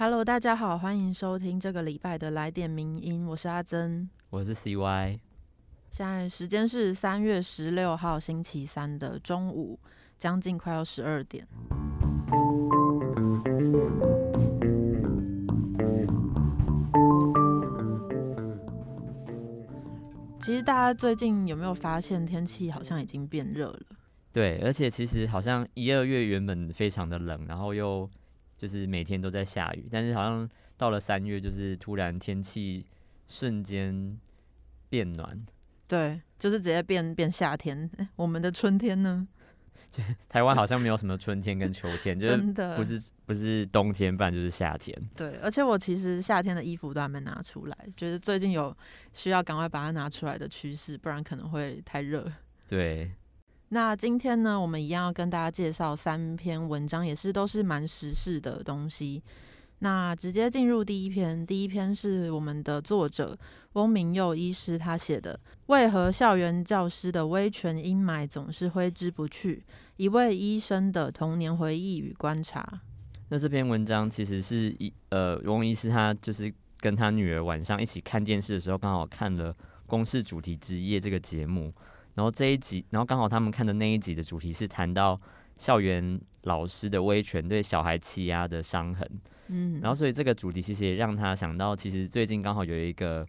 Hello，大家好，欢迎收听这个礼拜的来点名音，我是阿珍，我是 CY。现在时间是三月十六号星期三的中午，将近快要十二点。其实大家最近有没有发现天气好像已经变热了？对，而且其实好像一二月原本非常的冷，然后又。就是每天都在下雨，但是好像到了三月，就是突然天气瞬间变暖。对，就是直接变变夏天。我们的春天呢？台湾好像没有什么春天跟秋天，就是不是不是冬天，不然就是夏天。对，而且我其实夏天的衣服都还没拿出来，觉得最近有需要赶快把它拿出来的趋势，不然可能会太热。对。那今天呢，我们一样要跟大家介绍三篇文章，也是都是蛮时事的东西。那直接进入第一篇，第一篇是我们的作者翁明佑医师他写的《为何校园教师的威权阴霾总是挥之不去？一位医生的童年回忆与观察》。那这篇文章其实是一呃，翁医师他就是跟他女儿晚上一起看电视的时候，刚好看了《公视主题之夜》这个节目。然后这一集，然后刚好他们看的那一集的主题是谈到校园老师的威权对小孩欺压的伤痕，嗯，然后所以这个主题其实也让他想到，其实最近刚好有一个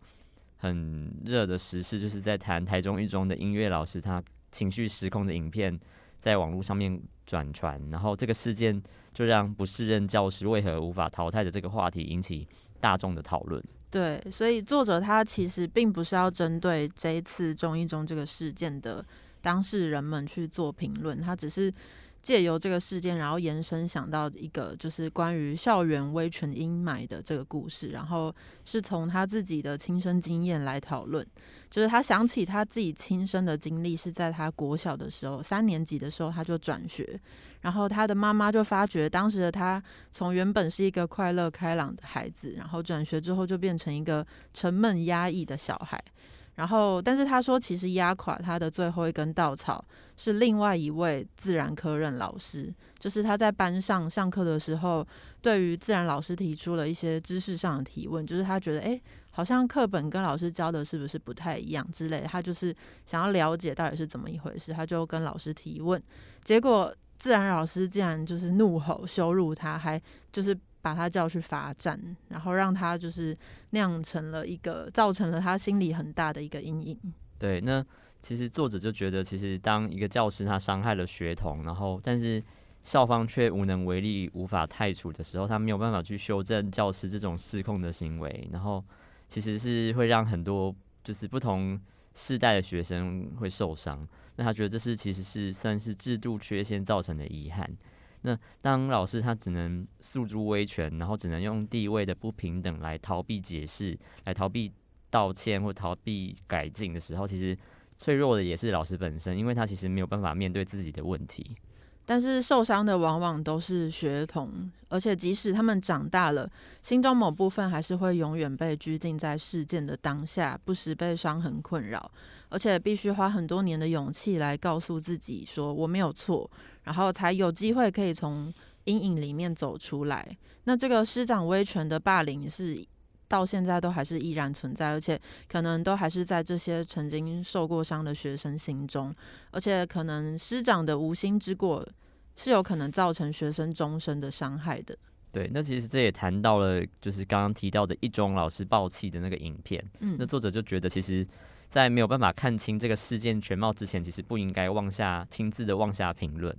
很热的时事，就是在谈台中一中的音乐老师他情绪失控的影片在网络上面转传，然后这个事件就让不适任教师为何无法淘汰的这个话题引起大众的讨论。对，所以作者他其实并不是要针对这一次中一中这个事件的当事人们去做评论，他只是借由这个事件，然后延伸想到一个就是关于校园威权阴霾的这个故事，然后是从他自己的亲身经验来讨论。就是他想起他自己亲身的经历，是在他国小的时候，三年级的时候他就转学，然后他的妈妈就发觉，当时的他从原本是一个快乐开朗的孩子，然后转学之后就变成一个沉闷压抑的小孩。然后，但是他说，其实压垮他的最后一根稻草是另外一位自然科任老师，就是他在班上上课的时候，对于自然老师提出了一些知识上的提问，就是他觉得，哎，好像课本跟老师教的是不是不太一样之类，他就是想要了解到底是怎么一回事，他就跟老师提问，结果自然老师竟然就是怒吼羞辱他，还就是。把他叫去罚站，然后让他就是酿成了一个造成了他心里很大的一个阴影。对，那其实作者就觉得，其实当一个教师他伤害了学童，然后但是校方却无能为力、无法太除的时候，他没有办法去修正教师这种失控的行为，然后其实是会让很多就是不同世代的学生会受伤。那他觉得这是其实是算是制度缺陷造成的遗憾。那当老师他只能诉诸威权，然后只能用地位的不平等来逃避解释、来逃避道歉或逃避改进的时候，其实脆弱的也是老师本身，因为他其实没有办法面对自己的问题。但是受伤的往往都是学童，而且即使他们长大了，心中某部分还是会永远被拘禁在事件的当下，不时被伤痕困扰，而且必须花很多年的勇气来告诉自己说我没有错，然后才有机会可以从阴影里面走出来。那这个师长威权的霸凌是。到现在都还是依然存在，而且可能都还是在这些曾经受过伤的学生心中，而且可能师长的无心之过是有可能造成学生终身的伤害的。对，那其实这也谈到了，就是刚刚提到的一中老师暴气的那个影片。嗯，那作者就觉得，其实，在没有办法看清这个事件全貌之前，其实不应该妄下亲自的妄下评论。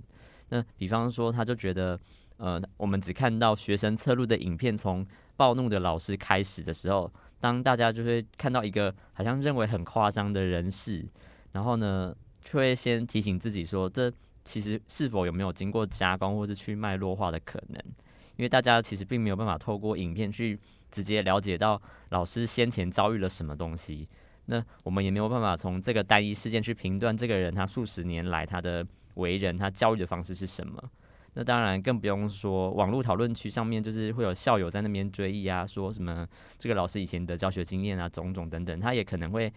那比方说，他就觉得，呃，我们只看到学生侧录的影片从。暴怒的老师开始的时候，当大家就会看到一个好像认为很夸张的人士，然后呢，就会先提醒自己说，这其实是否有没有经过加工或是去脉络化的可能？因为大家其实并没有办法透过影片去直接了解到老师先前遭遇了什么东西，那我们也没有办法从这个单一事件去评断这个人他数十年来他的为人，他教育的方式是什么。那当然更不用说网络讨论区上面，就是会有校友在那边追忆啊，说什么这个老师以前的教学经验啊，种种等等，他也可能会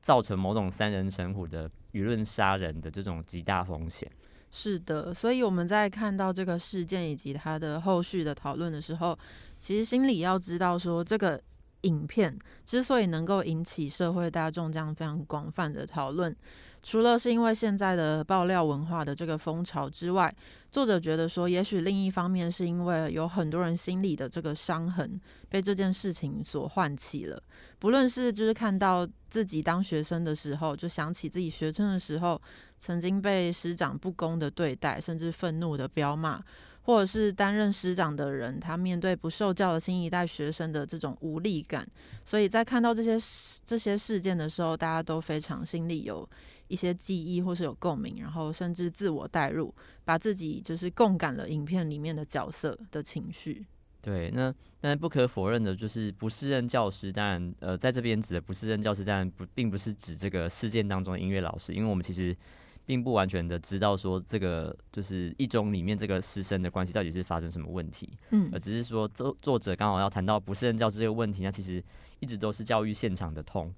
造成某种三人成虎的舆论杀人的这种极大风险。是的，所以我们在看到这个事件以及它的后续的讨论的时候，其实心里要知道说，这个影片之所以能够引起社会大众这样非常广泛的讨论。除了是因为现在的爆料文化的这个风潮之外，作者觉得说，也许另一方面是因为有很多人心里的这个伤痕被这件事情所唤起了。不论是就是看到自己当学生的时候，就想起自己学生的时候曾经被师长不公的对待，甚至愤怒的彪骂。或者是担任师长的人，他面对不受教的新一代学生的这种无力感，所以在看到这些这些事件的时候，大家都非常心里有一些记忆，或是有共鸣，然后甚至自我代入，把自己就是共感了影片里面的角色的情绪。对，那但是不可否认的就是不适任教师，当然呃，在这边指的不适任教师，当然不并不是指这个事件当中的音乐老师，因为我们其实。并不完全的知道说这个就是一中里面这个师生的关系到底是发生什么问题，嗯，而只是说作作者刚好要谈到不是任教师这个问题，那其实一直都是教育现场的痛。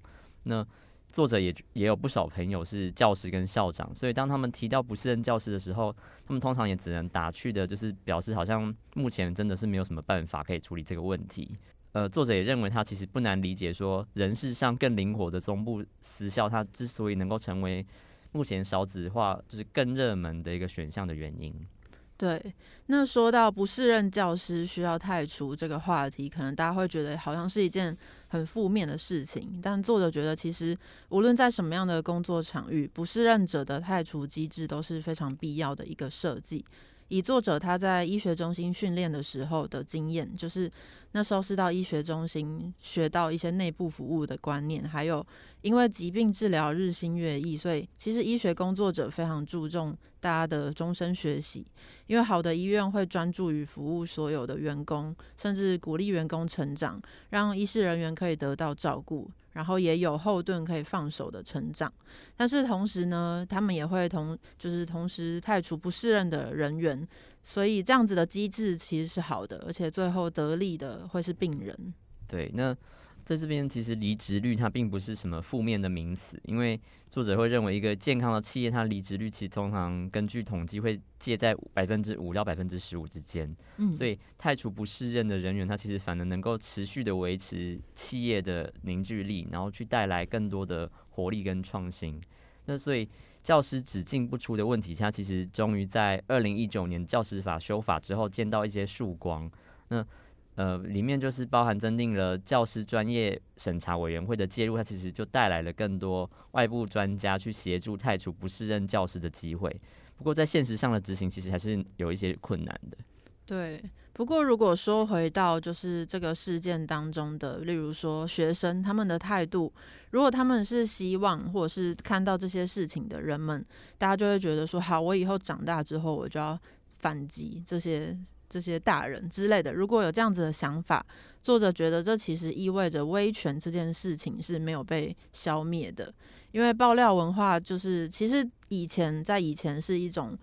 那作者也也有不少朋友是教师跟校长，所以当他们提到不是任教师的时候，他们通常也只能打趣的，就是表示好像目前真的是没有什么办法可以处理这个问题。呃，作者也认为他其实不难理解说人事上更灵活的中部私校，它之所以能够成为。目前少子化就是更热门的一个选项的原因。对，那说到不适任教师需要太除这个话题，可能大家会觉得好像是一件很负面的事情。但作者觉得，其实无论在什么样的工作场域，不适任者的太除机制都是非常必要的一个设计。以作者他在医学中心训练的时候的经验，就是那时候是到医学中心学到一些内部服务的观念，还有因为疾病治疗日新月异，所以其实医学工作者非常注重大家的终身学习，因为好的医院会专注于服务所有的员工，甚至鼓励员工成长，让医师人员可以得到照顾。然后也有后盾可以放手的成长，但是同时呢，他们也会同就是同时太除不适任的人员，所以这样子的机制其实是好的，而且最后得利的会是病人。对，那。在这边，其实离职率它并不是什么负面的名词，因为作者会认为一个健康的企业，它离职率其实通常根据统计会介在百分之五到百分之十五之间。嗯，所以太除不适任的人员，他其实反而能够持续的维持企业的凝聚力，然后去带来更多的活力跟创新。那所以教师只进不出的问题，它其实终于在二零一九年教师法修法之后见到一些曙光。那呃，里面就是包含增订了教师专业审查委员会的介入，它其实就带来了更多外部专家去协助太除不适任教师的机会。不过在现实上的执行，其实还是有一些困难的。对，不过如果说回到就是这个事件当中的，例如说学生他们的态度，如果他们是希望或者是看到这些事情的人们，大家就会觉得说，好，我以后长大之后我就要反击这些。这些大人之类的，如果有这样子的想法，作者觉得这其实意味着威权这件事情是没有被消灭的。因为爆料文化就是其实以前在以前是一种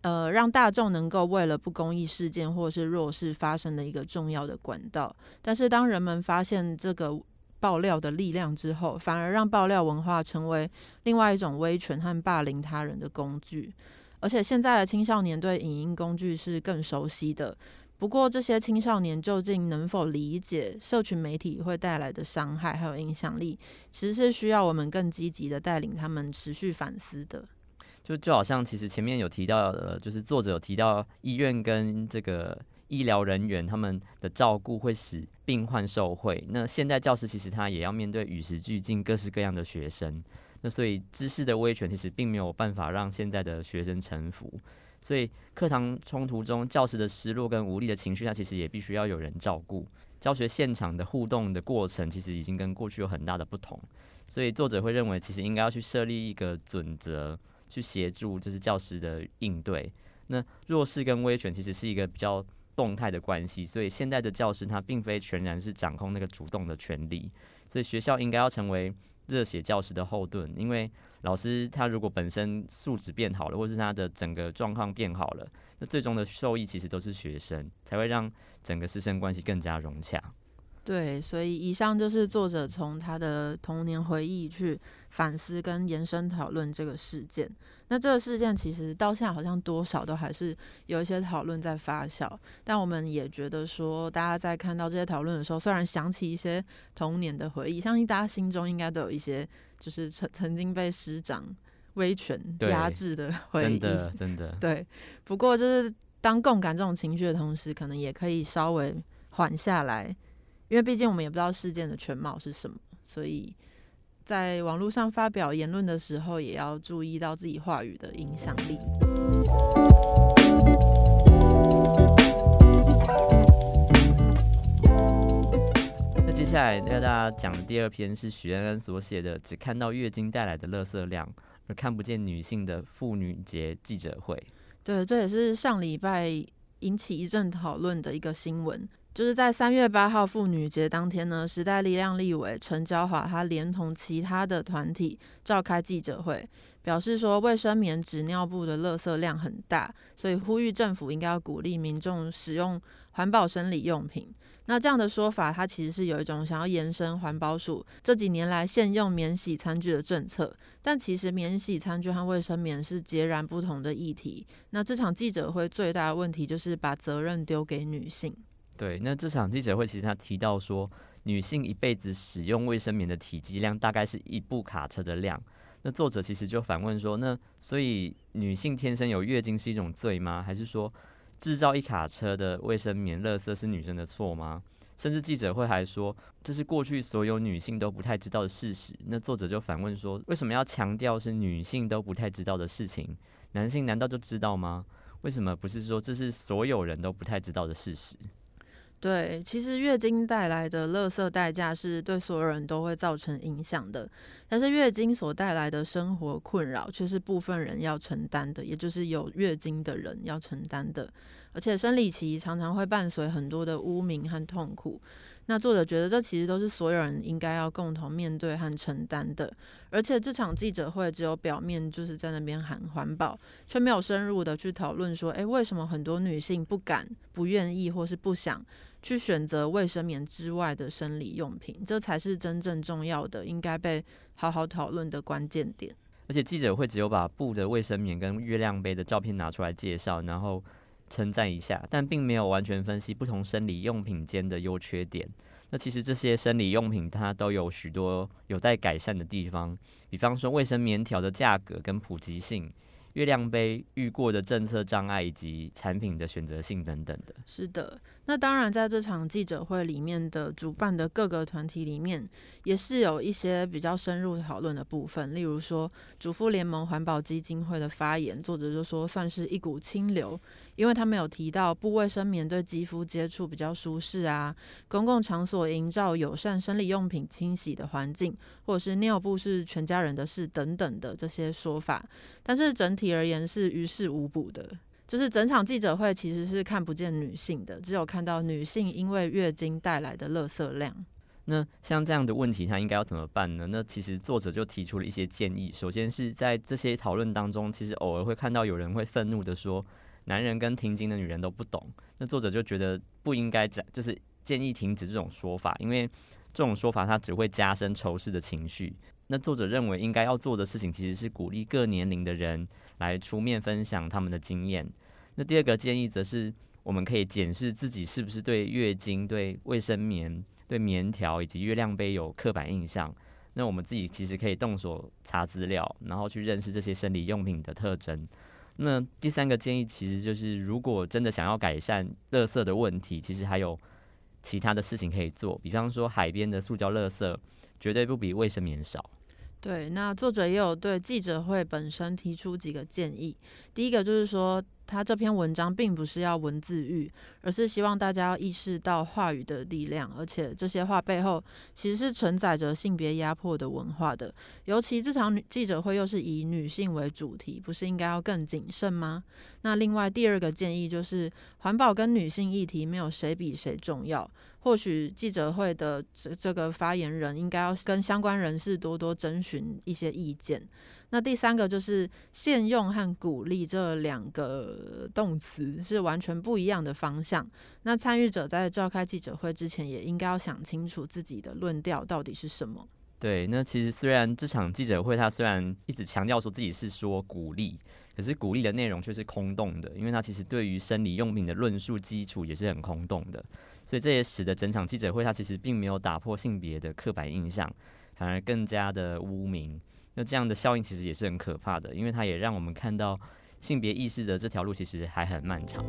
呃让大众能够为了不公义事件或是弱势发生的一个重要的管道。但是当人们发现这个爆料的力量之后，反而让爆料文化成为另外一种威权和霸凌他人的工具。而且现在的青少年对影音工具是更熟悉的，不过这些青少年究竟能否理解社群媒体会带来的伤害还有影响力，其实是需要我们更积极的带领他们持续反思的。就就好像其实前面有提到的，就是作者有提到医院跟这个医疗人员他们的照顾会使病患受惠，那现在教师其实他也要面对与时俱进各式各样的学生。那所以知识的威权其实并没有办法让现在的学生臣服，所以课堂冲突中教师的失落跟无力的情绪，他其实也必须要有人照顾。教学现场的互动的过程，其实已经跟过去有很大的不同，所以作者会认为，其实应该要去设立一个准则，去协助就是教师的应对。那弱势跟威权其实是一个比较动态的关系，所以现在的教师他并非全然是掌控那个主动的权利，所以学校应该要成为。热血教师的后盾，因为老师他如果本身素质变好了，或是他的整个状况变好了，那最终的受益其实都是学生，才会让整个师生关系更加融洽。对，所以以上就是作者从他的童年回忆去反思跟延伸讨论这个事件。那这个事件其实到现在好像多少都还是有一些讨论在发酵，但我们也觉得说，大家在看到这些讨论的时候，虽然想起一些童年的回忆，相信大家心中应该都有一些就是曾曾经被师长威权压制的回忆，真的真的对。不过就是当共感这种情绪的同时，可能也可以稍微缓下来，因为毕竟我们也不知道事件的全貌是什么，所以。在网络上发表言论的时候，也要注意到自己话语的影响力。那接下来要大家讲的第二篇是许安安所写的《只看到月经带来的垃圾量，而看不见女性的妇女节记者会》。对，这也是上礼拜引起一阵讨论的一个新闻。就是在三月八号妇女节当天呢，时代力量立委陈娇华他连同其他的团体召开记者会，表示说卫生棉、纸尿布的垃圾量很大，所以呼吁政府应该要鼓励民众使用环保生理用品。那这样的说法，它其实是有一种想要延伸环保署这几年来现用免洗餐具的政策，但其实免洗餐具和卫生棉是截然不同的议题。那这场记者会最大的问题就是把责任丢给女性。对，那这场记者会其实他提到说，女性一辈子使用卫生棉的体积量大概是一部卡车的量。那作者其实就反问说，那所以女性天生有月经是一种罪吗？还是说制造一卡车的卫生棉垃圾是女生的错吗？甚至记者会还说，这是过去所有女性都不太知道的事实。那作者就反问说，为什么要强调是女性都不太知道的事情？男性难道就知道吗？为什么不是说这是所有人都不太知道的事实？对，其实月经带来的垃圾代价是对所有人都会造成影响的，但是月经所带来的生活困扰却是部分人要承担的，也就是有月经的人要承担的，而且生理期常常会伴随很多的污名和痛苦。那作者觉得这其实都是所有人应该要共同面对和承担的，而且这场记者会只有表面就是在那边喊环保，却没有深入的去讨论说，诶，为什么很多女性不敢、不愿意或是不想去选择卫生棉之外的生理用品？这才是真正重要的，应该被好好讨论的关键点。而且记者会只有把布的卫生棉跟月亮杯的照片拿出来介绍，然后。称赞一下，但并没有完全分析不同生理用品间的优缺点。那其实这些生理用品它都有许多有待改善的地方，比方说卫生棉条的价格跟普及性。月亮杯遇过的政策障碍以及产品的选择性等等的，是的。那当然，在这场记者会里面的主办的各个团体里面，也是有一些比较深入讨论的部分。例如说，主妇联盟环保基金会的发言，作者就说算是一股清流，因为他们有提到布卫生棉对肌肤接触比较舒适啊，公共场所营造友善生理用品清洗的环境，或者是尿布是全家人的事等等的这些说法。但是整体。而言是于事无补的，就是整场记者会其实是看不见女性的，只有看到女性因为月经带来的垃圾量。那像这样的问题，他应该要怎么办呢？那其实作者就提出了一些建议。首先是在这些讨论当中，其实偶尔会看到有人会愤怒的说，男人跟停经的女人都不懂。那作者就觉得不应该讲，就是建议停止这种说法，因为这种说法它只会加深仇视的情绪。那作者认为应该要做的事情，其实是鼓励各年龄的人。来出面分享他们的经验。那第二个建议则是，我们可以检视自己是不是对月经、对卫生棉、对棉条以及月亮杯有刻板印象。那我们自己其实可以动手查资料，然后去认识这些生理用品的特征。那第三个建议其实就是，如果真的想要改善垃圾的问题，其实还有其他的事情可以做。比方说，海边的塑胶垃圾绝对不比卫生棉少。对，那作者也有对记者会本身提出几个建议。第一个就是说。他这篇文章并不是要文字狱，而是希望大家要意识到话语的力量，而且这些话背后其实是承载着性别压迫的文化的。尤其这场记者会又是以女性为主题，不是应该要更谨慎吗？那另外第二个建议就是，环保跟女性议题没有谁比谁重要。或许记者会的这这个发言人应该要跟相关人士多多征询一些意见。那第三个就是限用和鼓励这两个动词是完全不一样的方向。那参与者在召开记者会之前，也应该要想清楚自己的论调到底是什么。对，那其实虽然这场记者会他虽然一直强调说自己是说鼓励，可是鼓励的内容却是空洞的，因为他其实对于生理用品的论述基础也是很空洞的。所以这也使得整场记者会他其实并没有打破性别的刻板印象，反而更加的污名。那这样的效应其实也是很可怕的，因为它也让我们看到性别意识的这条路其实还很漫长。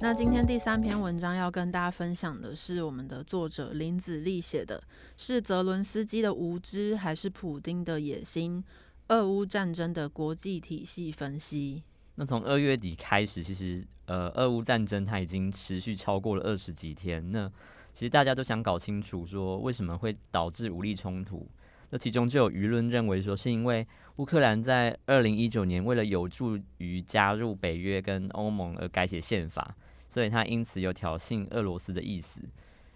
那今天第三篇文章要跟大家分享的是我们的作者林子立写的，是泽伦斯基的无知还是普丁的野心？俄乌战争的国际体系分析。那从二月底开始，其实呃，俄乌战争它已经持续超过了二十几天。那其实大家都想搞清楚，说为什么会导致武力冲突？那其中就有舆论认为说，是因为乌克兰在二零一九年为了有助于加入北约跟欧盟而改写宪法，所以他因此有挑衅俄罗斯的意思。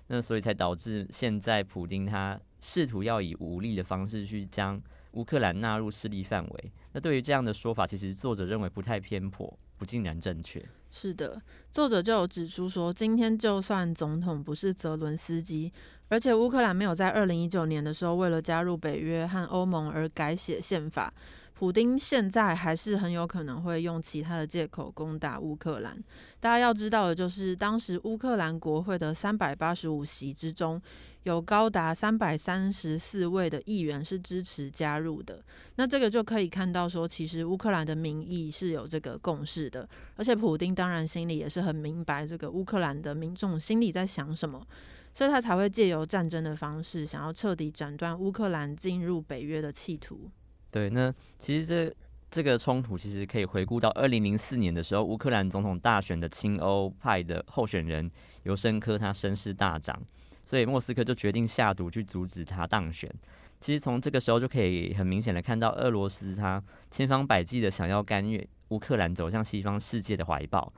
那所以才导致现在普丁他试图要以武力的方式去将。乌克兰纳入势力范围，那对于这样的说法，其实作者认为不太偏颇，不尽然正确。是的，作者就有指出说，今天就算总统不是泽伦斯基，而且乌克兰没有在二零一九年的时候为了加入北约和欧盟而改写宪法，普丁现在还是很有可能会用其他的借口攻打乌克兰。大家要知道的就是，当时乌克兰国会的三百八十五席之中。有高达三百三十四位的议员是支持加入的，那这个就可以看到说，其实乌克兰的民意是有这个共识的，而且普丁当然心里也是很明白这个乌克兰的民众心里在想什么，所以他才会借由战争的方式，想要彻底斩断乌克兰进入北约的企图。对，那其实这这个冲突其实可以回顾到二零零四年的时候，乌克兰总统大选的亲欧派的候选人尤申科他声势大涨。所以莫斯科就决定下毒去阻止他当选。其实从这个时候就可以很明显的看到，俄罗斯他千方百计的想要干预乌克兰走向西方世界的怀抱。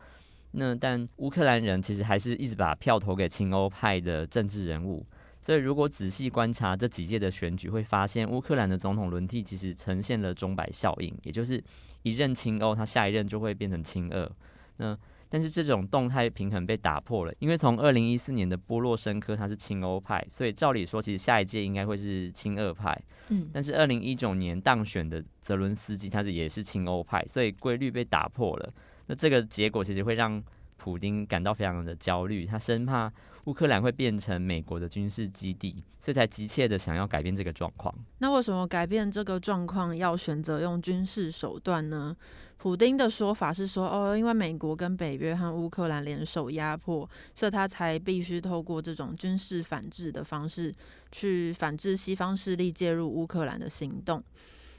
那但乌克兰人其实还是一直把票投给亲欧派的政治人物。所以如果仔细观察这几届的选举，会发现乌克兰的总统轮替其实呈现了钟摆效应，也就是一任亲欧，他下一任就会变成亲俄。那但是这种动态平衡被打破了，因为从二零一四年的波洛申科他是亲欧派，所以照理说其实下一届应该会是亲俄派。嗯，但是二零一九年当选的泽伦斯基他是也是亲欧派，所以规律被打破了。那这个结果其实会让普丁感到非常的焦虑，他生怕乌克兰会变成美国的军事基地，所以才急切的想要改变这个状况。那为什么改变这个状况要选择用军事手段呢？普丁的说法是说，哦，因为美国跟北约和乌克兰联手压迫，所以他才必须透过这种军事反制的方式去反制西方势力介入乌克兰的行动。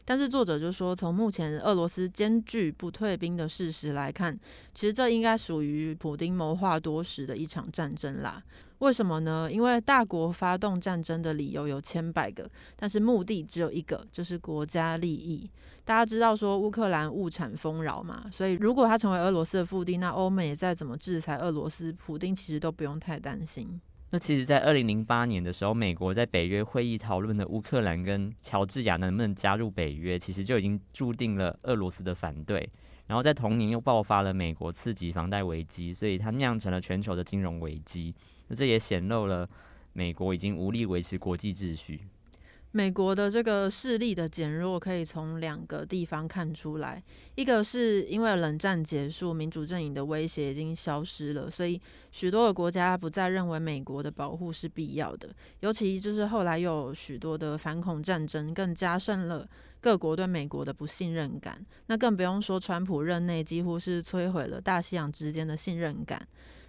但是作者就说，从目前俄罗斯艰巨不退兵的事实来看，其实这应该属于普丁谋划多时的一场战争啦。为什么呢？因为大国发动战争的理由有千百个，但是目的只有一个，就是国家利益。大家知道说乌克兰物产丰饶嘛，所以如果他成为俄罗斯的腹地，那欧美再怎么制裁俄罗斯，普丁其实都不用太担心。那其实，在二零零八年的时候，美国在北约会议讨论的乌克兰跟乔治亚能不能加入北约，其实就已经注定了俄罗斯的反对。然后在同年又爆发了美国次级房贷危机，所以它酿成了全球的金融危机。那这也显露了美国已经无力维持国际秩序。美国的这个势力的减弱，可以从两个地方看出来。一个是因为冷战结束，民主阵营的威胁已经消失了，所以许多的国家不再认为美国的保护是必要的。尤其就是后来又有许多的反恐战争，更加深了各国对美国的不信任感。那更不用说川普任内，几乎是摧毁了大西洋之间的信任感。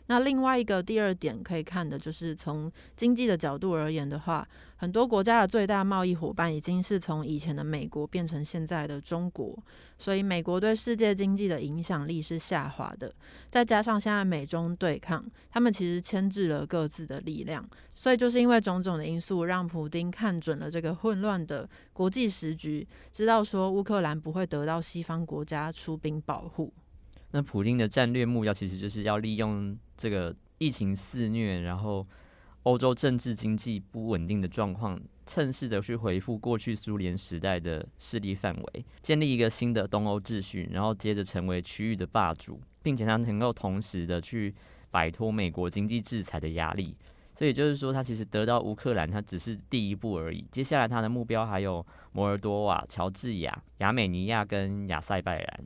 那另外一个第二点可以看的就是从经济的角度而言的话，很多国家的最大贸易伙伴已经是从以前的美国变成现在的中国，所以美国对世界经济的影响力是下滑的。再加上现在美中对抗，他们其实牵制了各自的力量，所以就是因为种种的因素，让普丁看准了这个混乱的国际时局，知道说乌克兰不会得到西方国家出兵保护。那普京的战略目标其实就是要利用这个疫情肆虐，然后欧洲政治经济不稳定的状况，趁势的去回复过去苏联时代的势力范围，建立一个新的东欧秩序，然后接着成为区域的霸主，并且他能够同时的去摆脱美国经济制裁的压力。所以就是说，他其实得到乌克兰，他只是第一步而已。接下来他的目标还有摩尔多瓦、乔治亚、亚美尼亚跟亚塞拜然。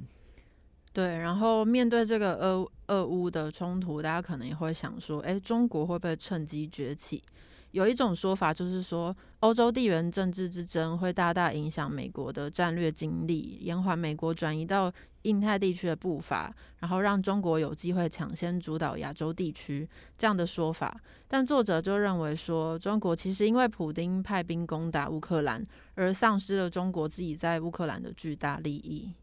对，然后面对这个俄俄乌的冲突，大家可能也会想说，哎，中国会不会趁机崛起？有一种说法就是说，欧洲地缘政治之争会大大影响美国的战略精力，延缓美国转移到印太地区的步伐，然后让中国有机会抢先主导亚洲地区这样的说法。但作者就认为说，中国其实因为普丁派兵攻打乌克兰，而丧失了中国自己在乌克兰的巨大利益。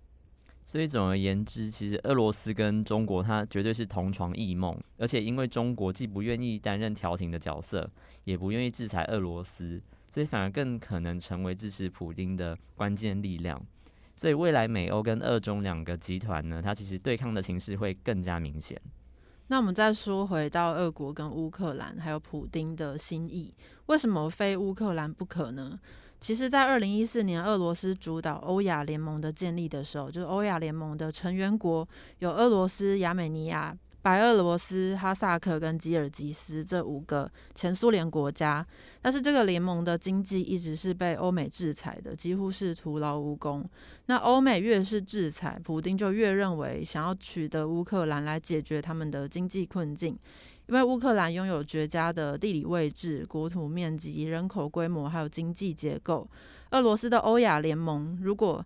所以总而言之，其实俄罗斯跟中国它绝对是同床异梦，而且因为中国既不愿意担任调停的角色，也不愿意制裁俄罗斯，所以反而更可能成为支持普京的关键力量。所以未来美欧跟俄中两个集团呢，它其实对抗的形势会更加明显。那我们再说回到俄国跟乌克兰，还有普丁的心意，为什么非乌克兰不可呢？其实，在二零一四年，俄罗斯主导欧亚联盟的建立的时候，就是欧亚联盟的成员国有俄罗斯、亚美尼亚、白俄罗斯、哈萨克跟吉尔吉斯这五个前苏联国家。但是，这个联盟的经济一直是被欧美制裁的，几乎是徒劳无功。那欧美越是制裁，普丁就越认为想要取得乌克兰来解决他们的经济困境。因为乌克兰拥有绝佳的地理位置、国土面积、人口规模，还有经济结构。俄罗斯的欧亚联盟如果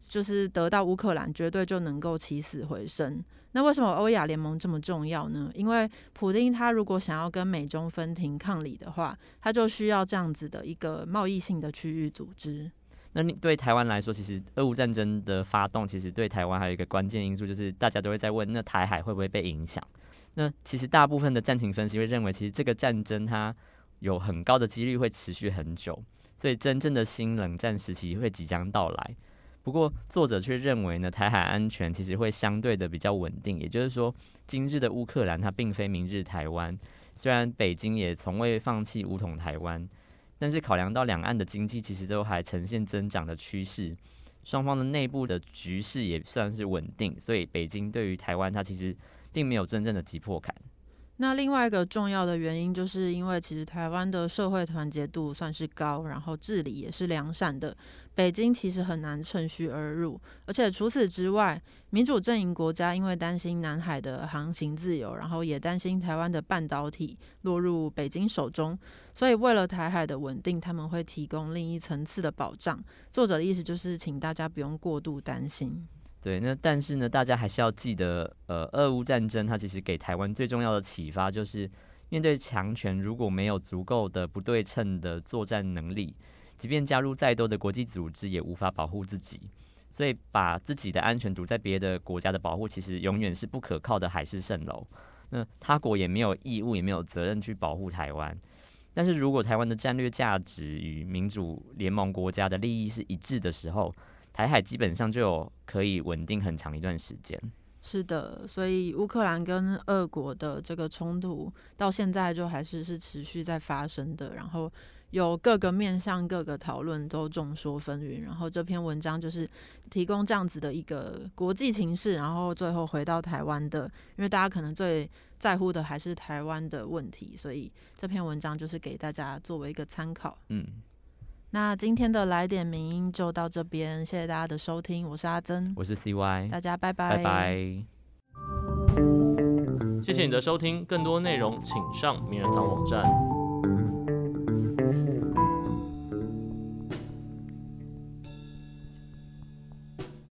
就是得到乌克兰，绝对就能够起死回生。那为什么欧亚联盟这么重要呢？因为普丁他如果想要跟美中分庭抗礼的话，他就需要这样子的一个贸易性的区域组织。那你对台湾来说，其实俄乌战争的发动，其实对台湾还有一个关键因素，就是大家都会在问，那台海会不会被影响？那其实大部分的战情分析会认为，其实这个战争它有很高的几率会持续很久，所以真正的新冷战时期会即将到来。不过作者却认为呢，台海安全其实会相对的比较稳定，也就是说，今日的乌克兰它并非明日台湾。虽然北京也从未放弃武统台湾，但是考量到两岸的经济其实都还呈现增长的趋势，双方的内部的局势也算是稳定，所以北京对于台湾它其实。并没有真正的急迫感。那另外一个重要的原因，就是因为其实台湾的社会团结度算是高，然后治理也是良善的，北京其实很难趁虚而入。而且除此之外，民主阵营国家因为担心南海的航行自由，然后也担心台湾的半导体落入北京手中，所以为了台海的稳定，他们会提供另一层次的保障。作者的意思就是，请大家不用过度担心。对，那但是呢，大家还是要记得，呃，俄乌战争它其实给台湾最重要的启发就是，面对强权如果没有足够的不对称的作战能力，即便加入再多的国际组织也无法保护自己。所以把自己的安全赌在别的国家的保护，其实永远是不可靠的海市蜃楼。那他国也没有义务也没有责任去保护台湾。但是如果台湾的战略价值与民主联盟国家的利益是一致的时候，台海基本上就有可以稳定很长一段时间。是的，所以乌克兰跟俄国的这个冲突到现在就还是是持续在发生的。然后有各个面向、各个讨论都众说纷纭。然后这篇文章就是提供这样子的一个国际情势，然后最后回到台湾的，因为大家可能最在乎的还是台湾的问题，所以这篇文章就是给大家作为一个参考。嗯。那今天的来点名音就到这边，谢谢大家的收听，我是阿珍，我是 CY，大家拜拜拜拜。谢谢你的收听，更多内容请上名人堂网站。